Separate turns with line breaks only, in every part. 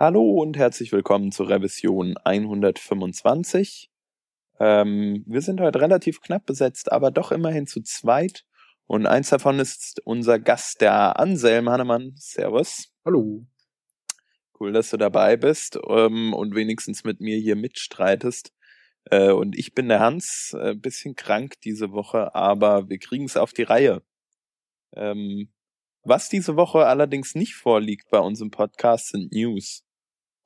Hallo und herzlich willkommen zur Revision 125. Ähm, wir sind heute relativ knapp besetzt, aber doch immerhin zu zweit. Und eins davon ist unser Gast, der Anselm Hannemann. Servus.
Hallo.
Cool, dass du dabei bist ähm, und wenigstens mit mir hier mitstreitest. Äh, und ich bin der Hans, äh, bisschen krank diese Woche, aber wir kriegen es auf die Reihe. Ähm, was diese Woche allerdings nicht vorliegt bei unserem Podcast sind News.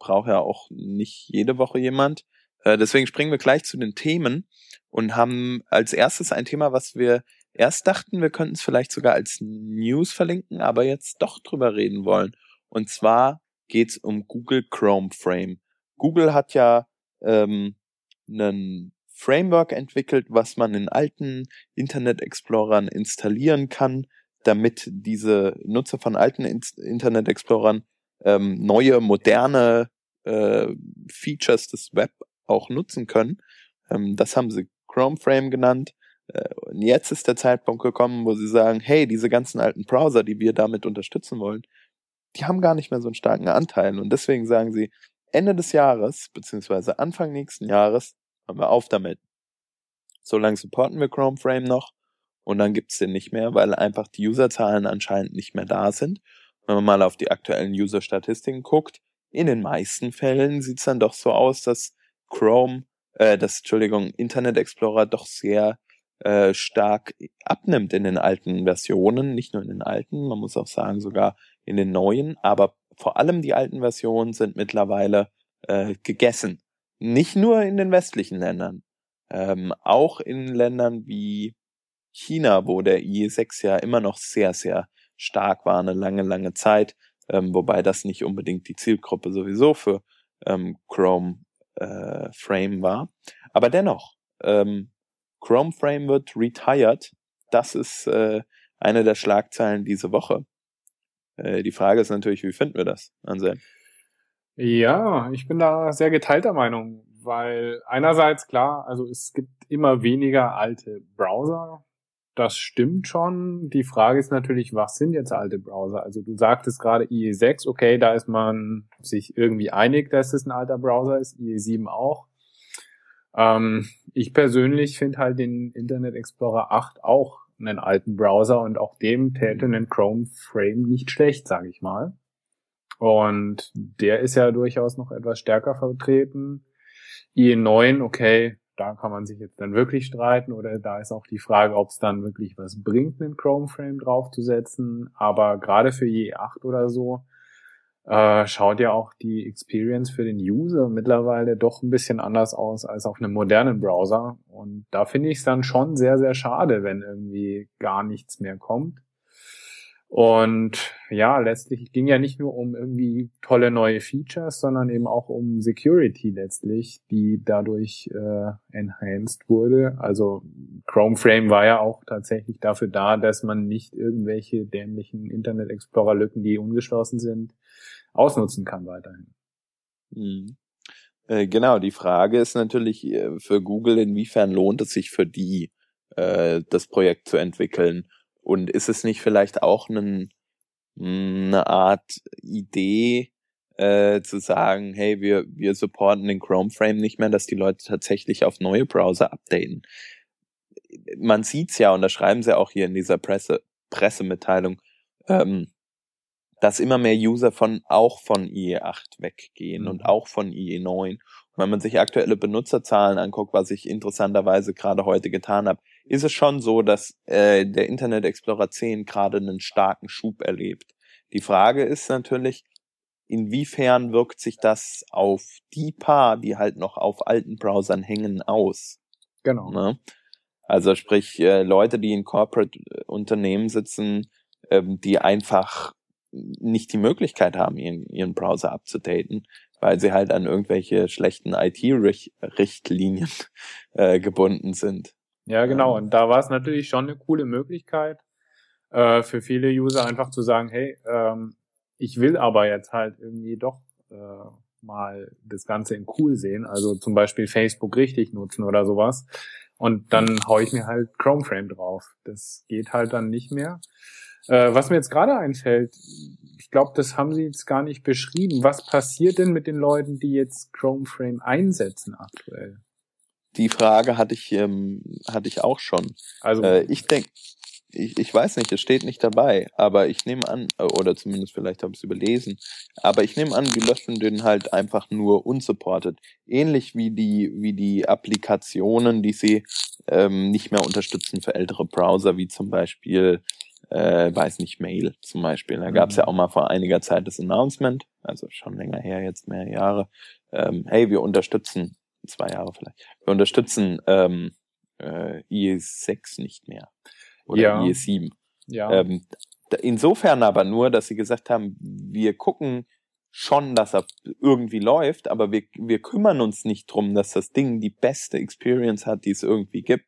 Braucht ja auch nicht jede Woche jemand. Äh, deswegen springen wir gleich zu den Themen und haben als erstes ein Thema, was wir erst dachten, wir könnten es vielleicht sogar als News verlinken, aber jetzt doch drüber reden wollen. Und zwar geht's um Google Chrome Frame. Google hat ja ähm, einen Framework entwickelt, was man in alten Internet Explorern installieren kann, damit diese Nutzer von alten Internet Explorern ähm, neue, moderne äh, Features des Web auch nutzen können. Ähm, das haben sie Chrome Frame genannt. Äh, und jetzt ist der Zeitpunkt gekommen, wo sie sagen, hey, diese ganzen alten Browser, die wir damit unterstützen wollen, die haben gar nicht mehr so einen starken Anteil. Und deswegen sagen sie, Ende des Jahres, beziehungsweise Anfang nächsten Jahres, haben wir auf damit. Solange supporten wir Chrome Frame noch und dann gibt's den nicht mehr, weil einfach die Userzahlen anscheinend nicht mehr da sind. Wenn man mal auf die aktuellen User-Statistiken guckt, in den meisten Fällen sieht's dann doch so aus, dass Chrome, äh, das, Entschuldigung, Internet Explorer doch sehr äh, stark abnimmt in den alten Versionen, nicht nur in den alten, man muss auch sagen sogar in den neuen, aber vor allem die alten Versionen sind mittlerweile äh, gegessen. Nicht nur in den westlichen Ländern, ähm, auch in Ländern wie China, wo der IE6 ja immer noch sehr, sehr stark war, eine lange, lange Zeit, ähm, wobei das nicht unbedingt die Zielgruppe sowieso für ähm, Chrome äh, Frame war. Aber dennoch, ähm, Chrome Frame wird retired. Das ist äh, eine der Schlagzeilen diese Woche. Äh, die Frage ist natürlich, wie finden wir das, Anselm?
Ja, ich bin da sehr geteilter Meinung, weil einerseits klar, also es gibt immer weniger alte Browser, das stimmt schon. Die Frage ist natürlich, was sind jetzt alte Browser? Also du sagtest gerade IE6, okay, da ist man sich irgendwie einig, dass es ein alter Browser ist, IE7 auch. Ähm, ich persönlich finde halt den Internet Explorer 8 auch einen alten Browser und auch dem täte ein Chrome Frame nicht schlecht, sage ich mal. Und der ist ja durchaus noch etwas stärker vertreten. IE9, okay, da kann man sich jetzt dann wirklich streiten oder da ist auch die Frage, ob es dann wirklich was bringt, einen Chrome Frame draufzusetzen. Aber gerade für je 8 oder so äh, schaut ja auch die Experience für den User mittlerweile doch ein bisschen anders aus als auf einem modernen Browser. Und da finde ich es dann schon sehr, sehr schade, wenn irgendwie gar nichts mehr kommt. Und ja, letztlich ging ja nicht nur um irgendwie tolle neue Features, sondern eben auch um Security letztlich, die dadurch äh, enhanced wurde. Also Chrome Frame war ja auch tatsächlich dafür da, dass man nicht irgendwelche dämlichen Internet Explorer Lücken, die ungeschlossen sind, ausnutzen kann weiterhin.
Mhm. Äh, genau, die Frage ist natürlich äh, für Google, inwiefern lohnt es sich für die, äh, das Projekt zu entwickeln und ist es nicht vielleicht auch ein, eine Art Idee, äh, zu sagen, hey, wir, wir supporten den Chrome Frame nicht mehr, dass die Leute tatsächlich auf neue Browser updaten. Man sieht's ja, und da schreiben sie auch hier in dieser Presse, Pressemitteilung, ähm, dass immer mehr User von auch von IE8 weggehen mhm. und auch von IE9. Und wenn man sich aktuelle Benutzerzahlen anguckt, was ich interessanterweise gerade heute getan habe, ist es schon so, dass äh, der Internet Explorer 10 gerade einen starken Schub erlebt. Die Frage ist natürlich, inwiefern wirkt sich das auf die paar, die halt noch auf alten Browsern hängen, aus?
Genau. Ne?
Also sprich, äh, Leute, die in Corporate-Unternehmen sitzen, ähm, die einfach nicht die Möglichkeit haben, ihren, ihren Browser abzudaten, weil sie halt an irgendwelche schlechten IT-Richtlinien äh, gebunden sind.
Ja, genau. Und da war es natürlich schon eine coole Möglichkeit äh, für viele User einfach zu sagen, hey, ähm, ich will aber jetzt halt irgendwie doch äh, mal das Ganze in cool sehen, also zum Beispiel Facebook richtig nutzen oder sowas. Und dann hau ich mir halt Chrome Frame drauf. Das geht halt dann nicht mehr. Äh, was mir jetzt gerade einfällt, ich glaube, das haben Sie jetzt gar nicht beschrieben. Was passiert denn mit den Leuten, die jetzt Chrome Frame einsetzen aktuell?
Die Frage hatte ich, ähm, hatte ich auch schon. Also äh, ich denke, ich, ich weiß nicht, es steht nicht dabei, aber ich nehme an, oder zumindest vielleicht habe ich es überlesen, aber ich nehme an, die löschen den halt einfach nur unsupported. Ähnlich wie die, wie die Applikationen, die sie ähm, nicht mehr unterstützen für ältere Browser, wie zum Beispiel, äh, weiß nicht, Mail zum Beispiel. Da gab es ja mhm. auch mal vor einiger Zeit das Announcement, also schon länger her, jetzt mehr Jahre, ähm, hey, wir unterstützen, zwei Jahre vielleicht, wir unterstützen ähm, äh, IE6 nicht mehr oder ja. IE7. Ja. Ähm, insofern aber nur, dass sie gesagt haben, wir gucken schon, dass er irgendwie läuft, aber wir, wir kümmern uns nicht drum, dass das Ding die beste Experience hat, die es irgendwie gibt,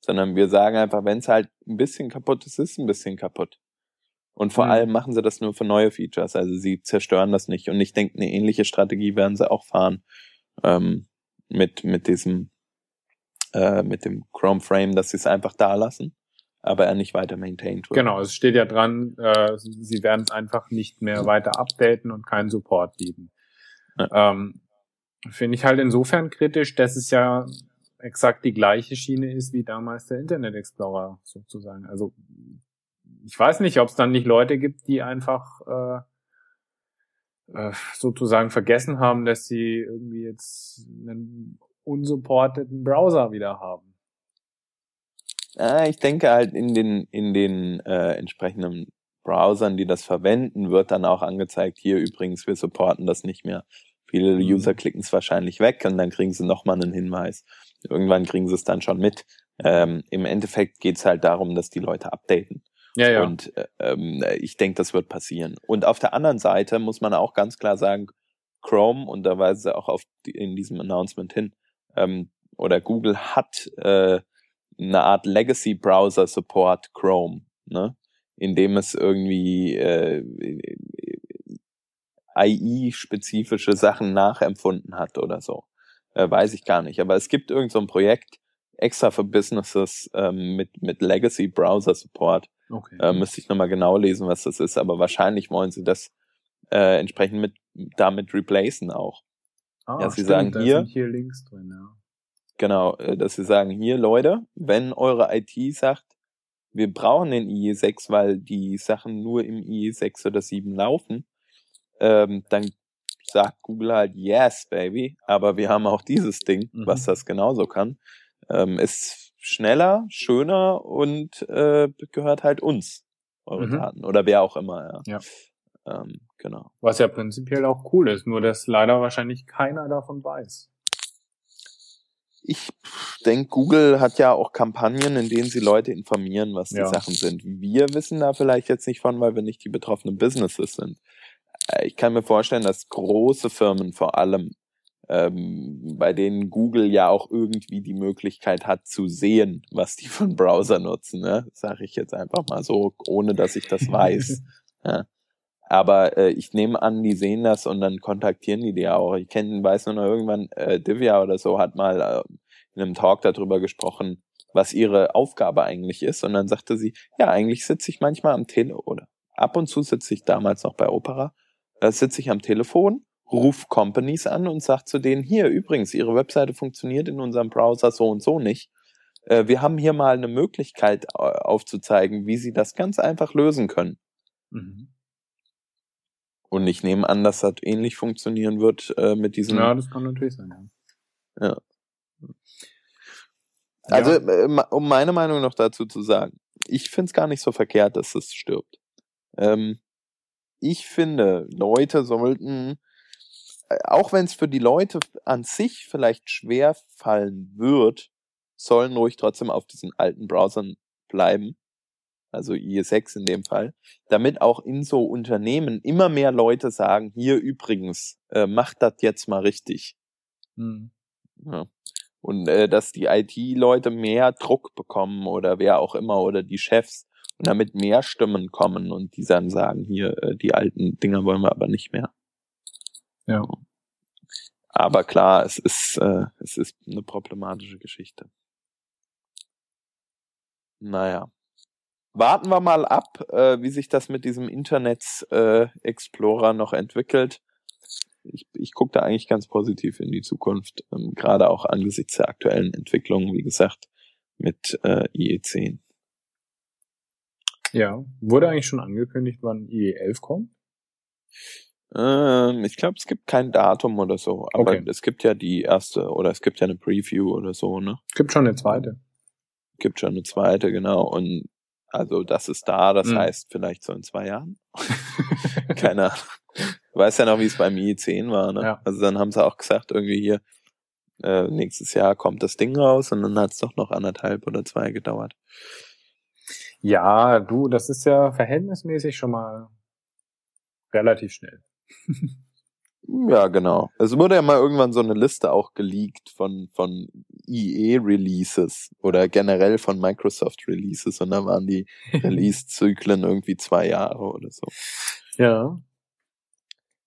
sondern wir sagen einfach, wenn es halt ein bisschen kaputt ist, ist es ein bisschen kaputt. Und vor mhm. allem machen sie das nur für neue Features, also sie zerstören das nicht. Und ich denke, eine ähnliche Strategie werden sie auch fahren ähm, mit mit diesem äh, mit dem Chrome Frame, dass sie es einfach da lassen aber er nicht weiter maintained
wird. Genau, es steht ja dran, äh, sie werden es einfach nicht mehr weiter updaten und keinen Support bieten. Ja. Ähm, Finde ich halt insofern kritisch, dass es ja exakt die gleiche Schiene ist wie damals der Internet Explorer sozusagen. Also ich weiß nicht, ob es dann nicht Leute gibt, die einfach äh, äh, sozusagen vergessen haben, dass sie irgendwie jetzt einen unsupporteten Browser wieder haben.
Ah, ich denke halt in den, in den äh, entsprechenden Browsern, die das verwenden, wird dann auch angezeigt, hier übrigens, wir supporten das nicht mehr. Viele mhm. User klicken es wahrscheinlich weg und dann kriegen sie nochmal einen Hinweis. Irgendwann kriegen sie es dann schon mit. Ähm, Im Endeffekt geht's halt darum, dass die Leute updaten. Ja, ja. Und ähm, ich denke, das wird passieren. Und auf der anderen Seite muss man auch ganz klar sagen, Chrome, und da weise auch auf die, in diesem Announcement hin, ähm, oder Google hat äh, eine Art Legacy Browser Support Chrome, ne? Indem es irgendwie äh, IE-spezifische Sachen nachempfunden hat oder so. Äh, weiß ich gar nicht. Aber es gibt irgend so ein Projekt extra für Businesses ähm, mit, mit Legacy Browser Support. Okay. Äh, müsste ich nochmal genau lesen, was das ist, aber wahrscheinlich wollen sie das äh, entsprechend mit damit replacen auch. Ah, sie stimmt, sagen hier,
hier Links drin, ja.
Genau, äh, dass sie sagen, hier Leute, wenn eure IT sagt, wir brauchen den IE6, weil die Sachen nur im IE6 oder 7 laufen, ähm, dann sagt Google halt, yes, baby, aber wir haben auch dieses Ding, mhm. was das genauso kann. Ähm, ist schneller, schöner und äh, gehört halt uns, eure mhm. Daten. Oder wer auch immer, ja. ja. Ähm, genau.
Was ja prinzipiell auch cool ist, nur dass leider wahrscheinlich keiner davon weiß
ich denke, Google hat ja auch Kampagnen, in denen sie Leute informieren, was die ja. Sachen sind. Wir wissen da vielleicht jetzt nicht von, weil wir nicht die betroffenen Businesses sind. Äh, ich kann mir vorstellen, dass große Firmen vor allem, ähm, bei denen Google ja auch irgendwie die Möglichkeit hat zu sehen, was die von Browser nutzen, ne? sage ich jetzt einfach mal so, ohne dass ich das weiß. ja. Aber äh, ich nehme an, die sehen das und dann kontaktieren die die auch. Ich kenne, weiß nur noch irgendwann, äh, Divya oder so hat mal äh, in einem Talk darüber gesprochen, was ihre Aufgabe eigentlich ist. Und dann sagte sie, ja, eigentlich sitze ich manchmal am Telefon, oder ab und zu sitze ich damals noch bei Opera, da sitze ich am Telefon, ruf Companies an und sag zu denen, hier, übrigens, ihre Webseite funktioniert in unserem Browser so und so nicht. Äh, wir haben hier mal eine Möglichkeit äh, aufzuzeigen, wie sie das ganz einfach lösen können. Mhm. Und ich nehme an, dass das ähnlich funktionieren wird äh, mit diesem.
Ja, das kann natürlich sein.
Ja. ja. Also, um meine Meinung noch dazu zu sagen, ich finde es gar nicht so verkehrt, dass es stirbt. Ähm, ich finde, Leute sollten, auch wenn es für die Leute an sich vielleicht schwer fallen wird, sollen ruhig trotzdem auf diesen alten Browsern bleiben also IE6 in dem Fall, damit auch in so Unternehmen immer mehr Leute sagen, hier übrigens, äh, macht das jetzt mal richtig. Mhm. Ja. Und äh, dass die IT-Leute mehr Druck bekommen oder wer auch immer oder die Chefs und damit mehr Stimmen kommen und die dann sagen, hier, äh, die alten Dinger wollen wir aber nicht mehr. Ja. Aber klar, es ist, äh, es ist eine problematische Geschichte. Naja. warten wir mal ab, äh, wie sich das mit diesem Internet äh, Explorer noch entwickelt. Ich, ich gucke da eigentlich ganz positiv in die Zukunft, ähm, gerade auch angesichts der aktuellen Entwicklungen, wie gesagt, mit äh, IE10.
Ja, wurde eigentlich schon angekündigt, wann IE11 kommt?
Ähm, ich glaube, es gibt kein Datum oder so, aber
Okay.
es gibt ja die erste oder es gibt ja eine Preview oder so, ne?
Gibt schon eine zweite.
Gibt schon eine zweite, genau. Und also das ist da, das
Mhm.
heißt vielleicht so in zwei Jahren. Keine Ahnung. Du weißt ja noch, wie es beim IE10 war, ne?
Ja.
Also dann haben sie auch gesagt, irgendwie hier, äh, nächstes Jahr kommt das Ding raus und dann hat es doch noch anderthalb oder zwei gedauert.
Ja, du, das ist ja verhältnismäßig schon mal relativ schnell.
Ja, genau. Es wurde ja mal irgendwann so eine Liste auch geleakt von, von EA-Releases oder generell von Microsoft-Releases und da waren die Release-Zyklen irgendwie zwei Jahre oder so.
Ja,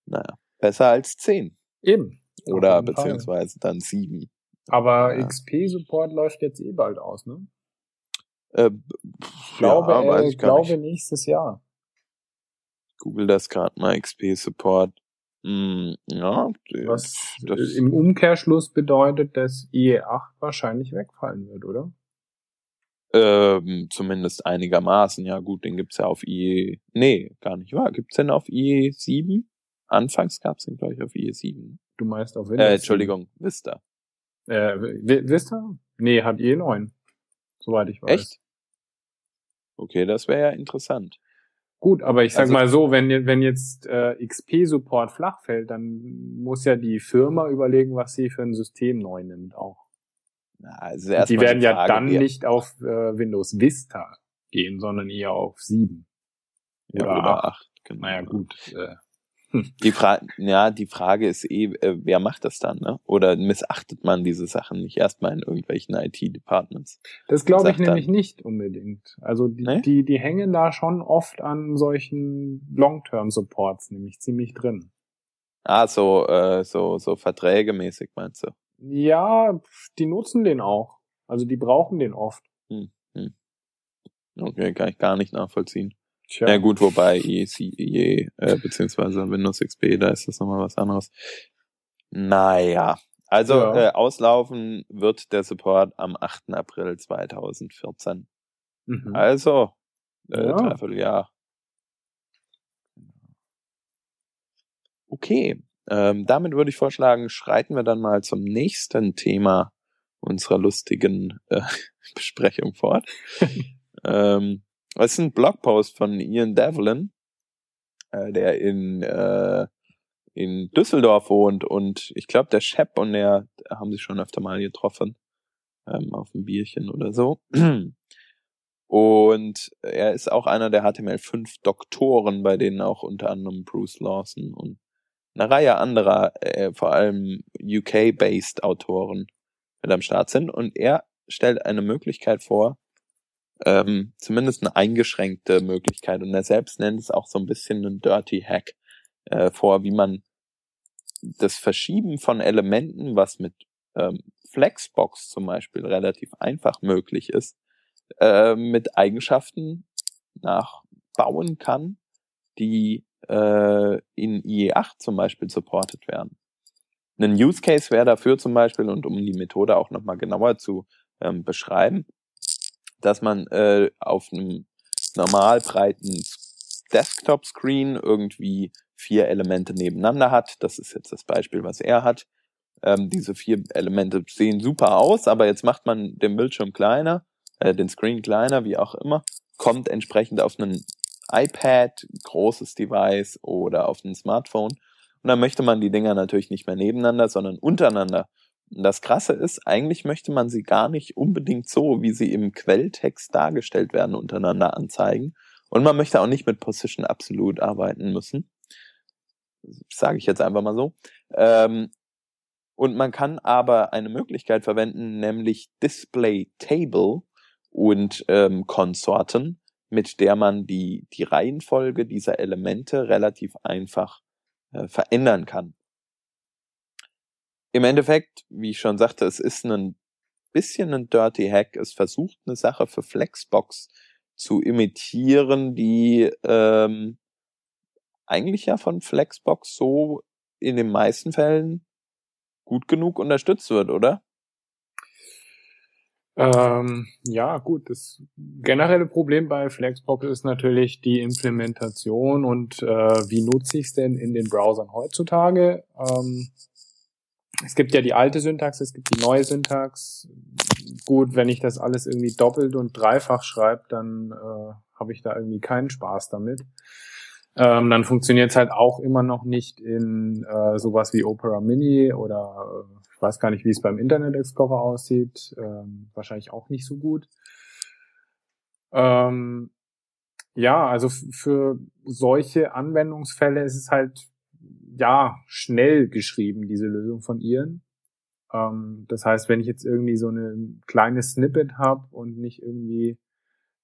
Naja, besser als zehn.
eben.
Oder
jeden Fall.
beziehungsweise dann sieben.
Aber
Ja.
XP-Support läuft jetzt eh bald aus, ne?
Äh,
Ich glaube,
ja,
äh,
ich
glaube
nicht.
nächstes Jahr.
Google das gerade mal, XP-Support. Hm, ja,
Was
das,
äh, im Umkehrschluss bedeutet, dass IE8 wahrscheinlich wegfallen wird, oder?
ähm, zumindest einigermaßen. Ja gut, den gibt's ja auf IE, nee, gar nicht wahr. Gibt's den auf IE 7? Anfangs gab's den, glaube ich, auf IE 7.
Du meinst auf Windows?
Äh, Entschuldigung, Vista.
7. Äh, ihr? Nee, hat IE9. Soweit ich weiß.
Echt? Okay, das wäre ja interessant.
Gut, aber ich sag
Also-
mal so, wenn, wenn jetzt äh, XP-Support flach fällt, dann muss ja die Firma überlegen, was sie für ein System neu nimmt auch.
Na, also erst
die werden ja
Frage,
dann
wie-
nicht auf äh, Windows Vista gehen, sondern eher auf 7.
ja,
oder
oder
acht.
8. Genau.
Naja, gut. Äh,
Die Frage, ja, die Frage ist eh, äh, wer macht das dann, ne? Oder missachtet man diese Sachen nicht erstmal in irgendwelchen IT-Departments?
das glaube ich nämlich
dann-
nicht unbedingt. Also die,
Nee?
die, die hängen da schon oft an solchen Long-Term-Supports, nämlich ziemlich drin.
Ah, so, äh, so, so verträgemäßig meinst du?
Ja, die nutzen den auch. Also die brauchen den oft.
Okay, kann ich gar nicht nachvollziehen.
Tja.
Ja gut, wobei EC, EA, äh, beziehungsweise Windows XP, da ist das nochmal was anderes. Naja, also
Ja.
äh, auslaufen wird der Support am 8. April 2014.
Mhm.
Also, äh,
Ja.
Dreivierteljahr. Okay, ähm, damit würde ich vorschlagen, schreiten wir dann mal zum nächsten Thema unserer lustigen äh, Besprechung fort. ähm, es ist ein Blogpost von Ian Devlin, äh, der in, äh, in Düsseldorf wohnt und ich glaube, der Shep und der haben sich schon öfter mal getroffen ähm, auf ein Bierchen oder so. Und er ist auch einer der HTML5 Doktoren, bei denen auch unter anderem Bruce Lawson und eine Reihe anderer, äh, vor allem UK-based Autoren mit am Start sind. Und er stellt eine Möglichkeit vor, ähm, zumindest eine eingeschränkte Möglichkeit. Und er selbst nennt es auch so ein bisschen einen Dirty Hack äh, vor, wie man das Verschieben von Elementen, was mit ähm, Flexbox zum Beispiel relativ einfach möglich ist, äh, mit Eigenschaften nachbauen kann, die äh, in IE8 zum Beispiel supported werden. Ein Use Case wäre dafür zum Beispiel, und um die Methode auch nochmal genauer zu ähm, beschreiben, dass man äh, auf einem normal breiten Desktop-Screen irgendwie vier Elemente nebeneinander hat. Das ist jetzt das Beispiel, was er hat. Ähm, diese vier Elemente sehen super aus, aber jetzt macht man den Bildschirm kleiner, äh, den Screen kleiner, wie auch immer, kommt entsprechend auf einen iPad, großes Device oder auf ein Smartphone. Und dann möchte man die Dinger natürlich nicht mehr nebeneinander, sondern untereinander. Das Krasse ist, eigentlich möchte man sie gar nicht unbedingt so, wie sie im Quelltext dargestellt werden, untereinander anzeigen. Und man möchte auch nicht mit Position Absolute arbeiten müssen. Sage ich jetzt einfach mal so. Ähm, und man kann aber eine Möglichkeit verwenden, nämlich Display Table und ähm, Konsorten, mit der man die, die Reihenfolge dieser Elemente relativ einfach äh, verändern kann. Im Endeffekt, wie ich schon sagte, es ist ein bisschen ein Dirty Hack. Es versucht eine Sache für Flexbox zu imitieren, die ähm, eigentlich ja von Flexbox so in den meisten Fällen gut genug unterstützt wird, oder?
Ähm, ja, gut. Das generelle Problem bei Flexbox ist natürlich die Implementation und äh, wie nutze ich es denn in den Browsern heutzutage? Ähm, es gibt ja die alte Syntax, es gibt die neue Syntax. Gut, wenn ich das alles irgendwie doppelt und dreifach schreibe, dann äh, habe ich da irgendwie keinen Spaß damit. Ähm, dann funktioniert es halt auch immer noch nicht in äh, sowas wie Opera Mini oder äh, ich weiß gar nicht, wie es beim Internet Explorer aussieht. Ähm, wahrscheinlich auch nicht so gut. Ähm, ja, also für solche Anwendungsfälle ist es halt ja schnell geschrieben, diese Lösung von ihren. Ähm, das heißt, wenn ich jetzt irgendwie so eine kleine Snippet habe und nicht irgendwie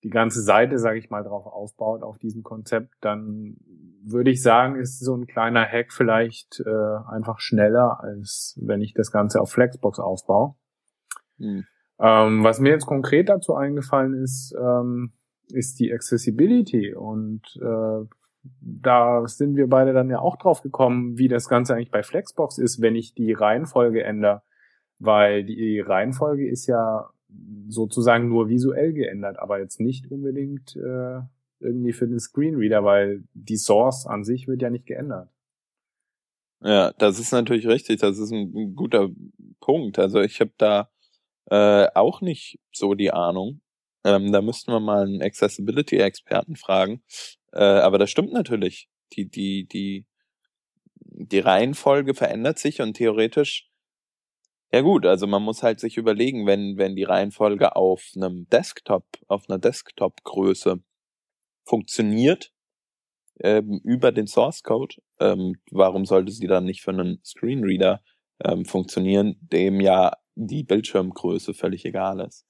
die ganze Seite, sage ich mal, drauf aufbaut auf diesem Konzept, dann würde ich sagen, ist so ein kleiner Hack vielleicht äh, einfach schneller, als wenn ich das Ganze auf Flexbox aufbaue. Hm. Ähm, was mir jetzt konkret dazu eingefallen ist, ähm, ist die Accessibility und äh, da sind wir beide dann ja auch drauf gekommen, wie das Ganze eigentlich bei Flexbox ist, wenn ich die Reihenfolge ändere, weil die Reihenfolge ist ja sozusagen nur visuell geändert, aber jetzt nicht unbedingt äh, irgendwie für den Screenreader, weil die Source an sich wird ja nicht geändert.
Ja, das ist natürlich richtig. Das ist ein, guter Punkt. Also ich habe da äh, auch nicht so die Ahnung. Ähm, da müssten wir mal einen Accessibility-Experten fragen. Äh, aber das stimmt natürlich. Die, die, die, die Reihenfolge verändert sich und theoretisch ja gut, also man muss halt sich überlegen, wenn, wenn die Reihenfolge auf einem Desktop, auf einer Desktop-Größe funktioniert, ähm, über den Source Code, ähm, warum sollte sie dann nicht für einen Screenreader ähm, funktionieren, dem ja die Bildschirmgröße völlig egal ist.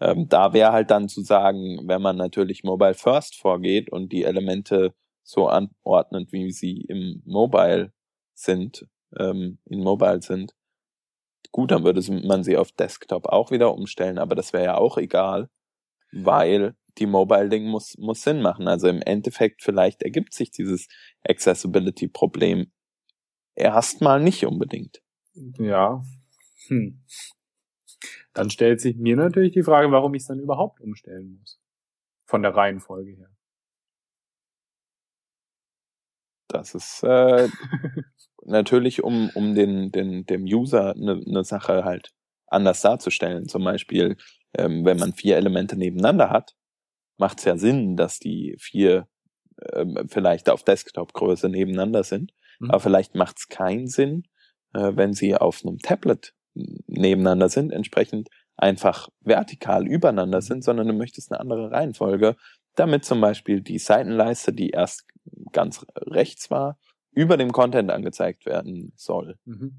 Ähm, da wäre halt dann zu sagen, wenn man natürlich Mobile First vorgeht und die Elemente so anordnet, wie sie im Mobile sind, ähm, in Mobile sind, Gut, dann würde man sie auf Desktop auch wieder umstellen, aber das wäre ja auch egal, weil die Mobile-Ding muss, muss Sinn machen. Also im Endeffekt vielleicht ergibt sich dieses Accessibility-Problem erstmal nicht unbedingt.
Ja. Hm. Dann stellt sich mir natürlich die Frage, warum ich es dann überhaupt umstellen muss. Von der Reihenfolge her.
Das ist äh, natürlich, um, um den, den, dem User eine, eine Sache halt anders darzustellen. Zum Beispiel, ähm, wenn man vier Elemente nebeneinander hat, macht es ja Sinn, dass die vier ähm, vielleicht auf Desktop-Größe nebeneinander sind. Mhm. Aber vielleicht macht es keinen Sinn, äh, wenn sie auf einem Tablet nebeneinander sind, entsprechend einfach vertikal übereinander mhm. sind, sondern du möchtest eine andere Reihenfolge, damit zum Beispiel die Seitenleiste, die erst ganz rechts war, über dem Content angezeigt werden soll. Mhm.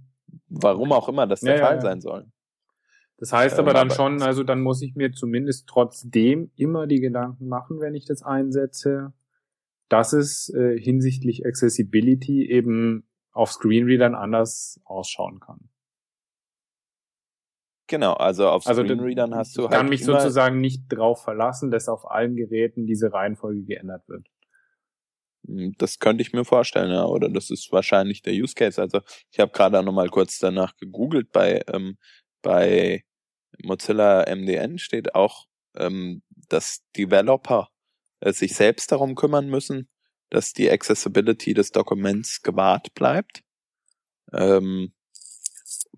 Warum auch immer das der ja, Fall ja, ja. sein soll.
Das heißt aber ähm, dann schon, also dann muss ich mir zumindest trotzdem immer die Gedanken machen, wenn ich das einsetze, dass es äh, hinsichtlich Accessibility eben auf Screenreadern anders ausschauen kann.
Genau, also auf also Screenreadern hast du halt.
Ich kann mich sozusagen nicht drauf verlassen, dass auf allen Geräten diese Reihenfolge geändert wird.
Hm, das könnte ich mir vorstellen, ja, oder das ist wahrscheinlich der Use Case. Also ich habe gerade noch mal kurz danach gegoogelt bei ähm, bei Mozilla MDN steht auch, ähm, dass Developer äh, sich selbst darum kümmern müssen, dass die Accessibility des Dokuments gewahrt bleibt. Ähm,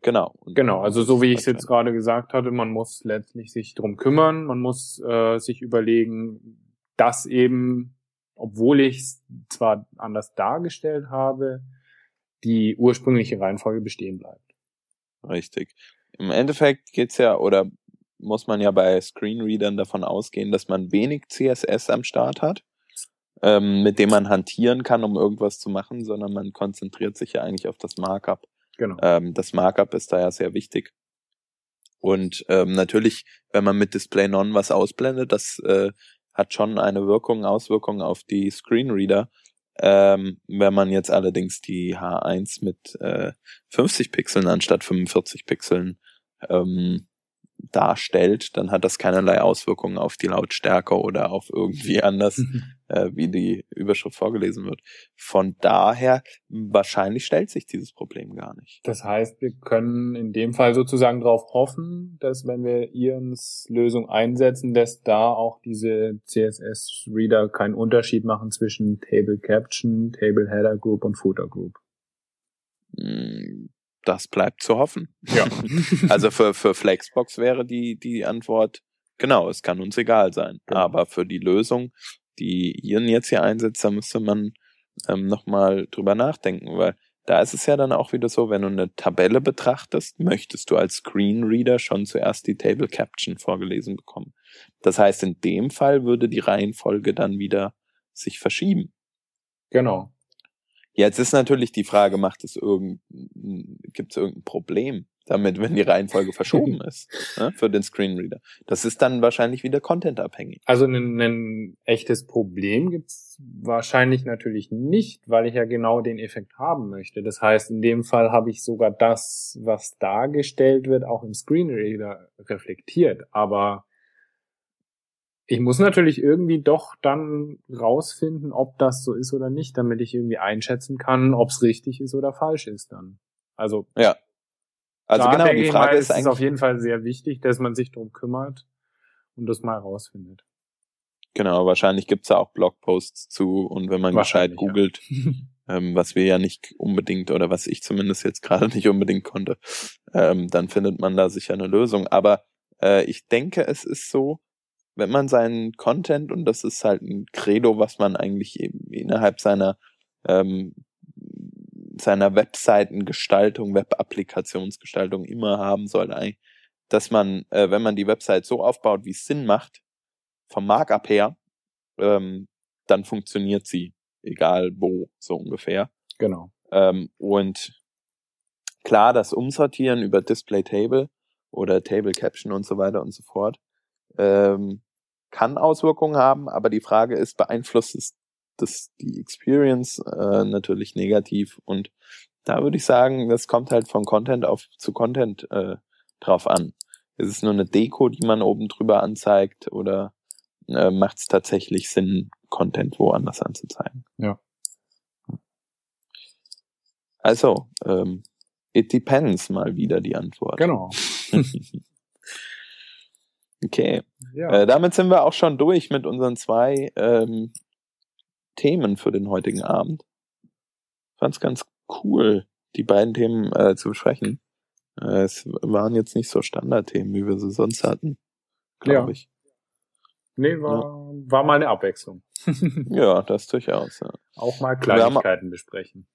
genau.
Und genau, also so wie ich es jetzt gerade gesagt hatte, man muss letztlich sich drum kümmern, man muss äh, sich überlegen, dass eben obwohl ich es zwar anders dargestellt habe, die ursprüngliche Reihenfolge bestehen bleibt.
Richtig. Im Endeffekt geht's ja, oder muss man ja bei Screenreadern davon ausgehen, dass man wenig CSS am Start hat, ähm, mit dem man hantieren kann, um irgendwas zu machen, sondern man konzentriert sich ja eigentlich auf das Markup. Genau. Ähm, das Markup ist da ja sehr wichtig. Und ähm, natürlich, wenn man mit Display Non was ausblendet, das äh, hat schon eine Wirkung, Auswirkung auf die Screenreader. Ähm, wenn man jetzt allerdings die H1 mit äh, 50 Pixeln anstatt 45 Pixeln ähm, darstellt, dann hat das keinerlei Auswirkungen auf die Lautstärke oder auf irgendwie anders, äh, wie die Überschrift vorgelesen wird. Von daher, wahrscheinlich stellt sich dieses Problem gar nicht.
Das heißt, wir können in dem Fall sozusagen darauf hoffen, dass wenn wir Ians Lösung einsetzen, dass da auch diese CSS-Reader keinen Unterschied machen zwischen Table Caption, Table Header Group und Footer Group.
Hm, das bleibt zu hoffen.
Ja.
also für, für Flexbox wäre die, die Antwort, genau, es kann uns egal sein. Genau. Aber für die Lösung, die Ian jetzt hier einsetzt, da müsste man ähm, nochmal drüber nachdenken, weil da ist es ja dann auch wieder so, wenn du eine Tabelle betrachtest, möchtest du als Screenreader schon zuerst die Table Caption vorgelesen bekommen. Das heißt, in dem Fall würde die Reihenfolge dann wieder sich verschieben.
Genau.
Jetzt ist natürlich die Frage, macht es irgend, gibt es irgendein Problem damit, wenn die Reihenfolge verschoben ist ne, für den Screenreader? Das ist dann wahrscheinlich wieder contentabhängig.
Also ein, ein echtes Problem gibt's wahrscheinlich natürlich nicht, weil ich ja genau den Effekt haben möchte. Das heißt, in dem Fall habe ich sogar das, was dargestellt wird, auch im Screenreader reflektiert. Aber ich muss natürlich irgendwie doch dann rausfinden, ob das so ist oder nicht, damit ich irgendwie einschätzen kann, ob es richtig ist oder falsch ist dann. Also
ja. Also genau, die Frage ist eigentlich
ist auf jeden Fall sehr wichtig, dass man sich darum kümmert und das mal rausfindet.
Genau, wahrscheinlich gibt's da auch Blogposts zu und wenn man gescheit googelt, ja. ähm, was wir ja nicht unbedingt oder was ich zumindest jetzt gerade nicht unbedingt konnte, ähm, dann findet man da sicher eine Lösung. Aber äh, ich denke, es ist so, wenn man seinen Content, und das ist halt ein Credo, was man eigentlich innerhalb seiner, ähm, seiner Webseitengestaltung, Web-Applikationsgestaltung immer haben soll, dass man, äh, wenn man die Website so aufbaut, wie es Sinn macht, vom Markup her, ähm, dann funktioniert sie, egal wo, so ungefähr.
Genau.
Ähm, und klar, das Umsortieren über Display Table oder Table Caption und so weiter und so fort, ähm, kann Auswirkungen haben, aber die Frage ist, beeinflusst es das die Experience äh, natürlich negativ und da würde ich sagen, das kommt halt von Content auf zu Content äh, drauf an. Ist es nur eine Deko, die man oben drüber anzeigt oder äh, macht es tatsächlich Sinn, Content woanders anzuzeigen?
Ja.
Also, ähm, it depends mal wieder die Antwort.
Genau.
Okay. Ja. Äh, damit sind wir auch schon durch mit unseren zwei ähm, Themen für den heutigen Abend. Fand's ganz cool, die beiden Themen äh, zu besprechen. Äh, es waren jetzt nicht so Standardthemen, wie wir sie sonst hatten, glaube ja. ich.
Nee, war, ja. war mal eine Abwechslung.
ja, das durchaus. Ja.
Auch mal Kleinigkeiten besprechen.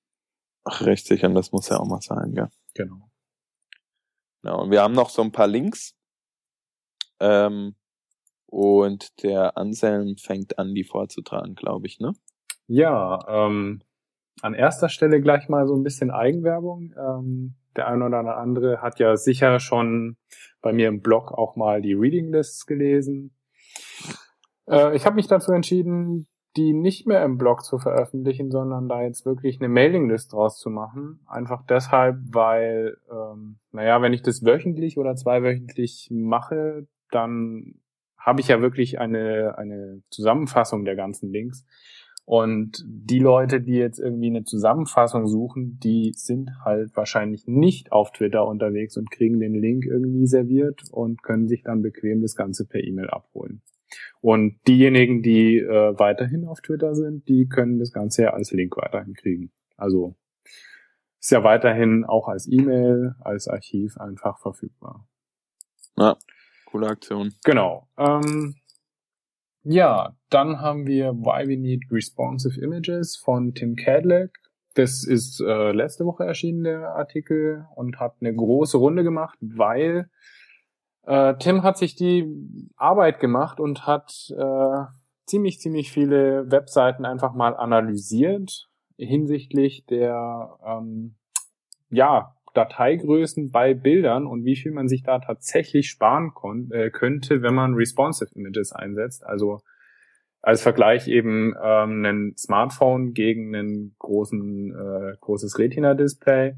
Ach, richtig, und das muss ja auch mal sein, ja.
Genau.
Genau, und wir haben noch so ein paar Links ähm, und der Anselm fängt an, die vorzutragen, glaube ich, ne?
Ja, ähm, an erster Stelle gleich mal so ein bisschen Eigenwerbung. Ähm, der eine oder andere hat ja sicher schon bei mir im Blog auch mal die Reading Lists gelesen. Äh, ich habe mich dazu entschieden, die nicht mehr im Blog zu veröffentlichen, sondern da jetzt wirklich eine Mailinglist draus zu machen. Einfach deshalb, weil, ähm, naja, wenn ich das wöchentlich oder zweiwöchentlich mache, dann habe ich ja wirklich eine, eine Zusammenfassung der ganzen Links. Und die Leute, die jetzt irgendwie eine Zusammenfassung suchen, die sind halt wahrscheinlich nicht auf Twitter unterwegs und kriegen den Link irgendwie serviert und können sich dann bequem das Ganze per E-Mail abholen. Und diejenigen, die äh, weiterhin auf Twitter sind, die können das Ganze ja als Link weiterhin kriegen. Also ist ja weiterhin auch als E-Mail, als Archiv einfach verfügbar.
Ja. Coole Aktion.
Genau. Ähm, ja, dann haben wir Why We Need Responsive Images von Tim Cadillac. Das ist äh, letzte Woche erschienen, der Artikel, und hat eine große Runde gemacht, weil äh, Tim hat sich die Arbeit gemacht und hat äh, ziemlich, ziemlich viele Webseiten einfach mal analysiert hinsichtlich der ähm, ja, Dateigrößen bei Bildern und wie viel man sich da tatsächlich sparen äh, könnte, wenn man responsive Images einsetzt. Also als Vergleich eben ähm, ein Smartphone gegen ein großen, äh, großes Retina-Display.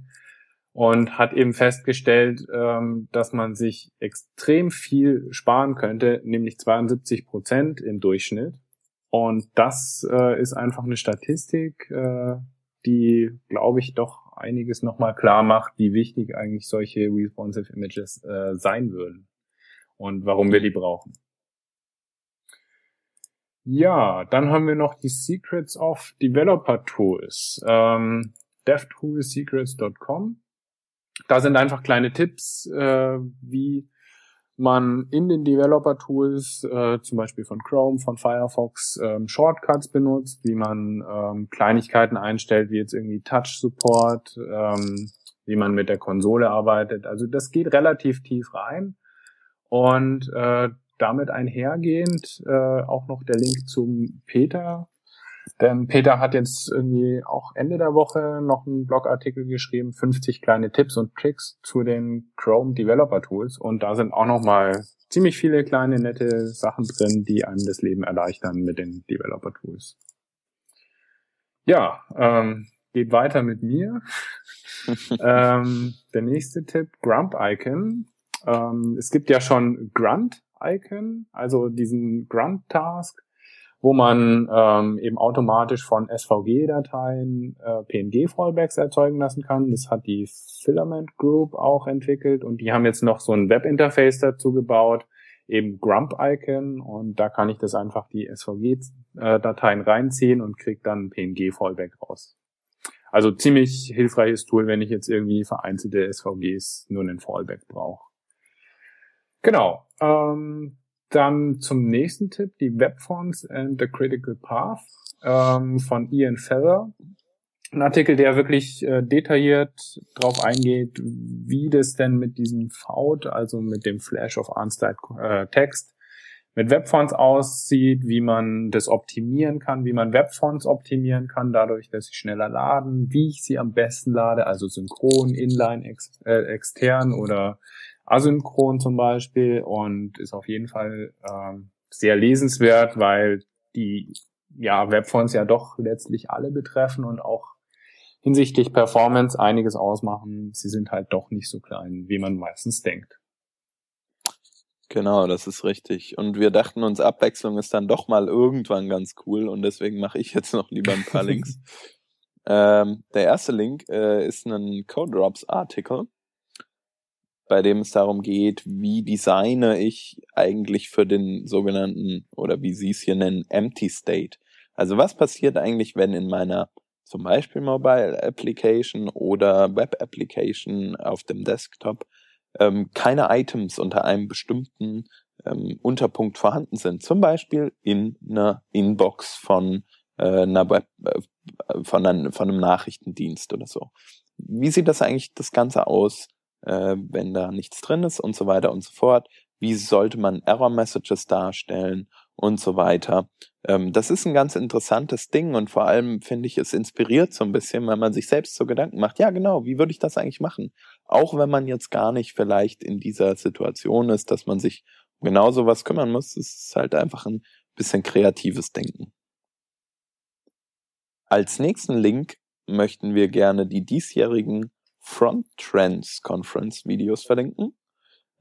und hat eben festgestellt, ähm, dass man sich extrem viel sparen könnte, nämlich 72 Prozent im Durchschnitt. Und das äh, ist einfach eine Statistik, äh, die, glaube ich, doch einiges nochmal klar macht, wie wichtig eigentlich solche responsive Images äh, sein würden und warum wir die brauchen. Ja, dann haben wir noch die Secrets of Developer Tools. Ähm, devtoolsecrets.com da sind einfach kleine Tipps, äh, wie man in den Developer-Tools, äh, zum Beispiel von Chrome, von Firefox, ähm, Shortcuts benutzt, wie man ähm, Kleinigkeiten einstellt, wie jetzt irgendwie Touch-Support, ähm, wie man mit der Konsole arbeitet. Also das geht relativ tief rein. Und äh, damit einhergehend äh, auch noch der Link zum Peter denn Peter hat jetzt irgendwie auch Ende der Woche noch einen Blogartikel geschrieben, 50 kleine Tipps und Tricks zu den Chrome Developer Tools. Und da sind auch nochmal ziemlich viele kleine nette Sachen drin, die einem das Leben erleichtern mit den Developer Tools. Ja, ähm, geht weiter mit mir. ähm, der nächste Tipp, Grump Icon. Ähm, es gibt ja schon Grunt Icon, also diesen Grunt Task wo man ähm, eben automatisch von SVG-Dateien äh, PNG-Fallbacks erzeugen lassen kann. Das hat die Filament Group auch entwickelt und die haben jetzt noch so ein Webinterface dazu gebaut, eben Grump-Icon und da kann ich das einfach die SVG-Dateien reinziehen und kriege dann PNG-Fallback raus. Also ziemlich hilfreiches Tool, wenn ich jetzt irgendwie vereinzelte SVGs nur einen Fallback brauche. Genau. Ähm, dann zum nächsten Tipp, die Webfonts and the Critical Path ähm, von Ian Feather. Ein Artikel, der wirklich äh, detailliert darauf eingeht, wie das denn mit diesem Faut, also mit dem Flash of Unstyled äh, Text, mit Webfonts aussieht, wie man das optimieren kann, wie man Webfonts optimieren kann, dadurch, dass sie schneller laden, wie ich sie am besten lade, also synchron, inline, ex, äh, extern oder asynchron zum Beispiel und ist auf jeden Fall ähm, sehr lesenswert, weil die ja, Webfonts ja doch letztlich alle betreffen und auch hinsichtlich Performance einiges ausmachen. Sie sind halt doch nicht so klein, wie man meistens denkt.
Genau, das ist richtig. Und wir dachten uns, Abwechslung ist dann doch mal irgendwann ganz cool und deswegen mache ich jetzt noch lieber ein paar Links. ähm, der erste Link äh, ist ein Code Drops Artikel bei dem es darum geht, wie designe ich eigentlich für den sogenannten, oder wie Sie es hier nennen, Empty State. Also was passiert eigentlich, wenn in meiner zum Beispiel Mobile Application oder Web Application auf dem Desktop ähm, keine Items unter einem bestimmten ähm, Unterpunkt vorhanden sind. Zum Beispiel in einer Inbox von äh, einer Web, äh, von, einem, von einem Nachrichtendienst oder so. Wie sieht das eigentlich das Ganze aus? Äh, wenn da nichts drin ist und so weiter und so fort. Wie sollte man Error-Messages darstellen und so weiter. Ähm, das ist ein ganz interessantes Ding und vor allem finde ich, es inspiriert so ein bisschen, wenn man sich selbst so Gedanken macht, ja genau, wie würde ich das eigentlich machen? Auch wenn man jetzt gar nicht vielleicht in dieser Situation ist, dass man sich genau so was kümmern muss, es ist halt einfach ein bisschen kreatives Denken. Als nächsten Link möchten wir gerne die diesjährigen Front Trends Conference Videos verlinken.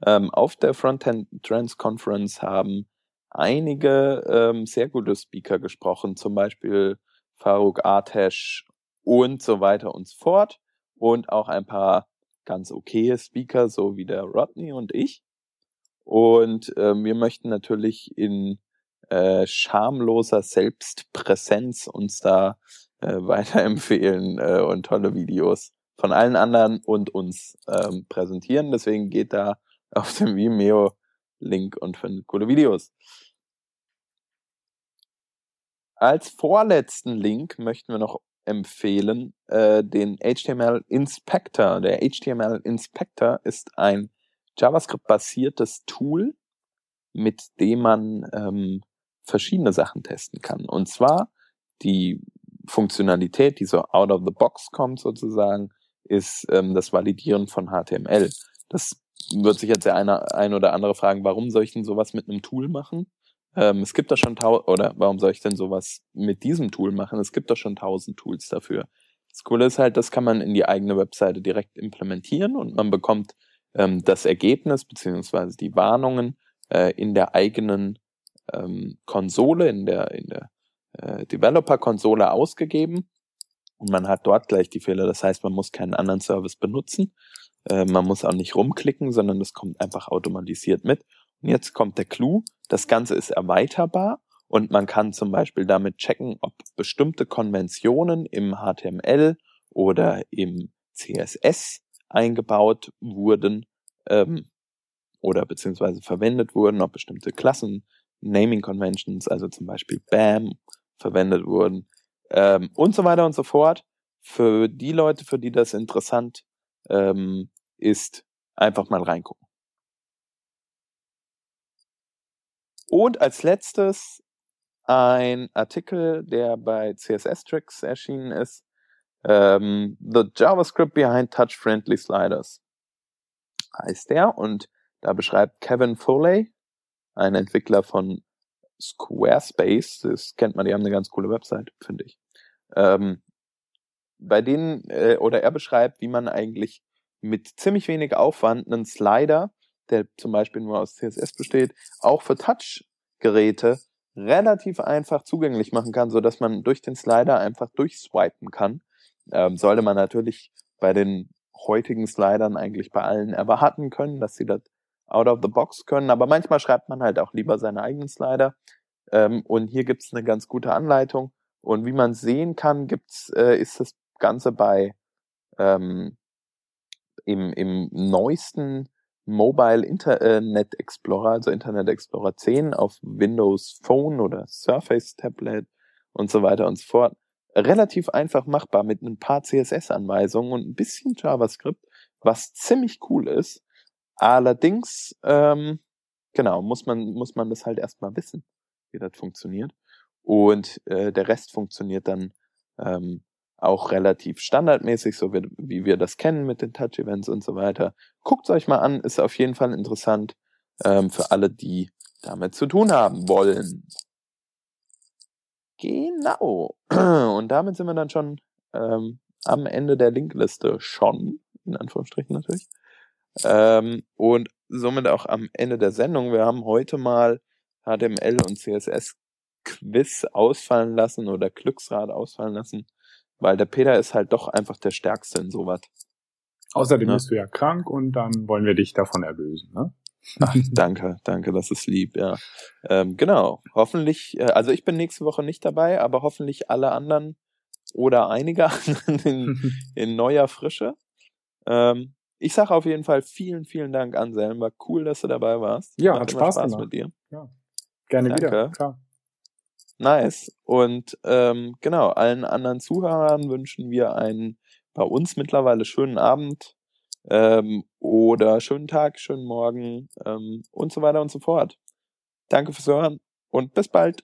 Ähm, auf der Front Trends Conference haben einige ähm, sehr gute Speaker gesprochen, zum Beispiel Faruk Artesh und so weiter und so fort. Und auch ein paar ganz okaye Speaker, so wie der Rodney und ich. Und ähm, wir möchten natürlich in äh, schamloser Selbstpräsenz uns da äh, weiterempfehlen äh, und tolle Videos von allen anderen und uns ähm, präsentieren. Deswegen geht da auf dem Vimeo-Link und findet coole Videos. Als vorletzten Link möchten wir noch empfehlen äh, den HTML Inspector. Der HTML Inspector ist ein JavaScript-basiertes Tool, mit dem man ähm, verschiedene Sachen testen kann. Und zwar die Funktionalität, die so out of the box kommt sozusagen, ist ähm, das Validieren von HTML. Das wird sich jetzt der eine, ein oder andere fragen, warum soll ich denn sowas mit einem Tool machen? Ähm, es gibt da schon tausend, oder warum soll ich denn sowas mit diesem Tool machen? Es gibt da schon tausend Tools dafür. Das Coole ist halt, das kann man in die eigene Webseite direkt implementieren und man bekommt ähm, das Ergebnis beziehungsweise die Warnungen äh, in der eigenen ähm, Konsole, in der, in der äh, Developer-Konsole ausgegeben und man hat dort gleich die Fehler. Das heißt, man muss keinen anderen Service benutzen. Äh, man muss auch nicht rumklicken, sondern das kommt einfach automatisiert mit. Und jetzt kommt der Clou. Das Ganze ist erweiterbar und man kann zum Beispiel damit checken, ob bestimmte Konventionen im HTML oder im CSS eingebaut wurden ähm, oder beziehungsweise verwendet wurden, ob bestimmte Klassen, Naming Conventions, also zum Beispiel BAM, verwendet wurden ähm, und so weiter und so fort. Für die Leute, für die das interessant ähm, ist, einfach mal reingucken. Und als letztes ein Artikel, der bei CSS Tricks erschienen ist. Ähm, The JavaScript Behind Touch-Friendly Sliders heißt der und da beschreibt Kevin Foley, ein Entwickler von Squarespace, das kennt man, die haben eine ganz coole Website, finde ich. Ähm, bei denen, äh, oder er beschreibt, wie man eigentlich mit ziemlich wenig Aufwand einen Slider, der zum Beispiel nur aus CSS besteht, auch für Touch-Geräte relativ einfach zugänglich machen kann, so dass man durch den Slider einfach durchswipen kann. Ähm, sollte man natürlich bei den heutigen Slidern eigentlich bei allen erwarten können, dass sie das out of the box können. Aber manchmal schreibt man halt auch lieber seine eigenen Slider. Ähm, und hier gibt's eine ganz gute Anleitung. Und wie man sehen kann, gibt's, äh, ist das Ganze bei ähm, im, im neuesten Mobile Internet Explorer, also Internet Explorer 10 auf Windows Phone oder Surface Tablet und so weiter und so fort. Relativ einfach machbar mit ein paar CSS-Anweisungen und ein bisschen JavaScript, was ziemlich cool ist. Allerdings, ähm, genau, muss man, muss man das halt erstmal wissen, wie das funktioniert. Und äh, der Rest funktioniert dann ähm, auch relativ standardmäßig, so wie, wie wir das kennen mit den Touch-Events und so weiter. Guckt euch mal an, ist auf jeden Fall interessant ähm, für alle, die damit zu tun haben wollen. Genau. Und damit sind wir dann schon ähm, am Ende der Linkliste schon, in Anführungsstrichen natürlich. Ähm, und somit auch am Ende der Sendung. Wir haben heute mal HTML und CSS Quiz ausfallen lassen oder Glücksrad ausfallen lassen, weil der Peter ist halt doch einfach der Stärkste in sowas.
Außerdem ja. bist du ja krank und dann wollen wir dich davon erlösen, ne?
Ach, danke, danke, das ist lieb, ja. Ähm, genau. Hoffentlich, äh, also ich bin nächste Woche nicht dabei, aber hoffentlich alle anderen oder einige anderen in, in neuer Frische. Ähm, ich sage auf jeden Fall vielen, vielen Dank, Anselm. War cool, dass du dabei warst.
Ja, hat, hat Spaß, Spaß
mit dir.
Ja, gerne Danke. wieder. Klar.
Nice. Und ähm, genau, allen anderen Zuhörern wünschen wir einen bei uns mittlerweile schönen Abend ähm, oder schönen Tag, schönen Morgen ähm, und so weiter und so fort. Danke fürs Hören und bis bald.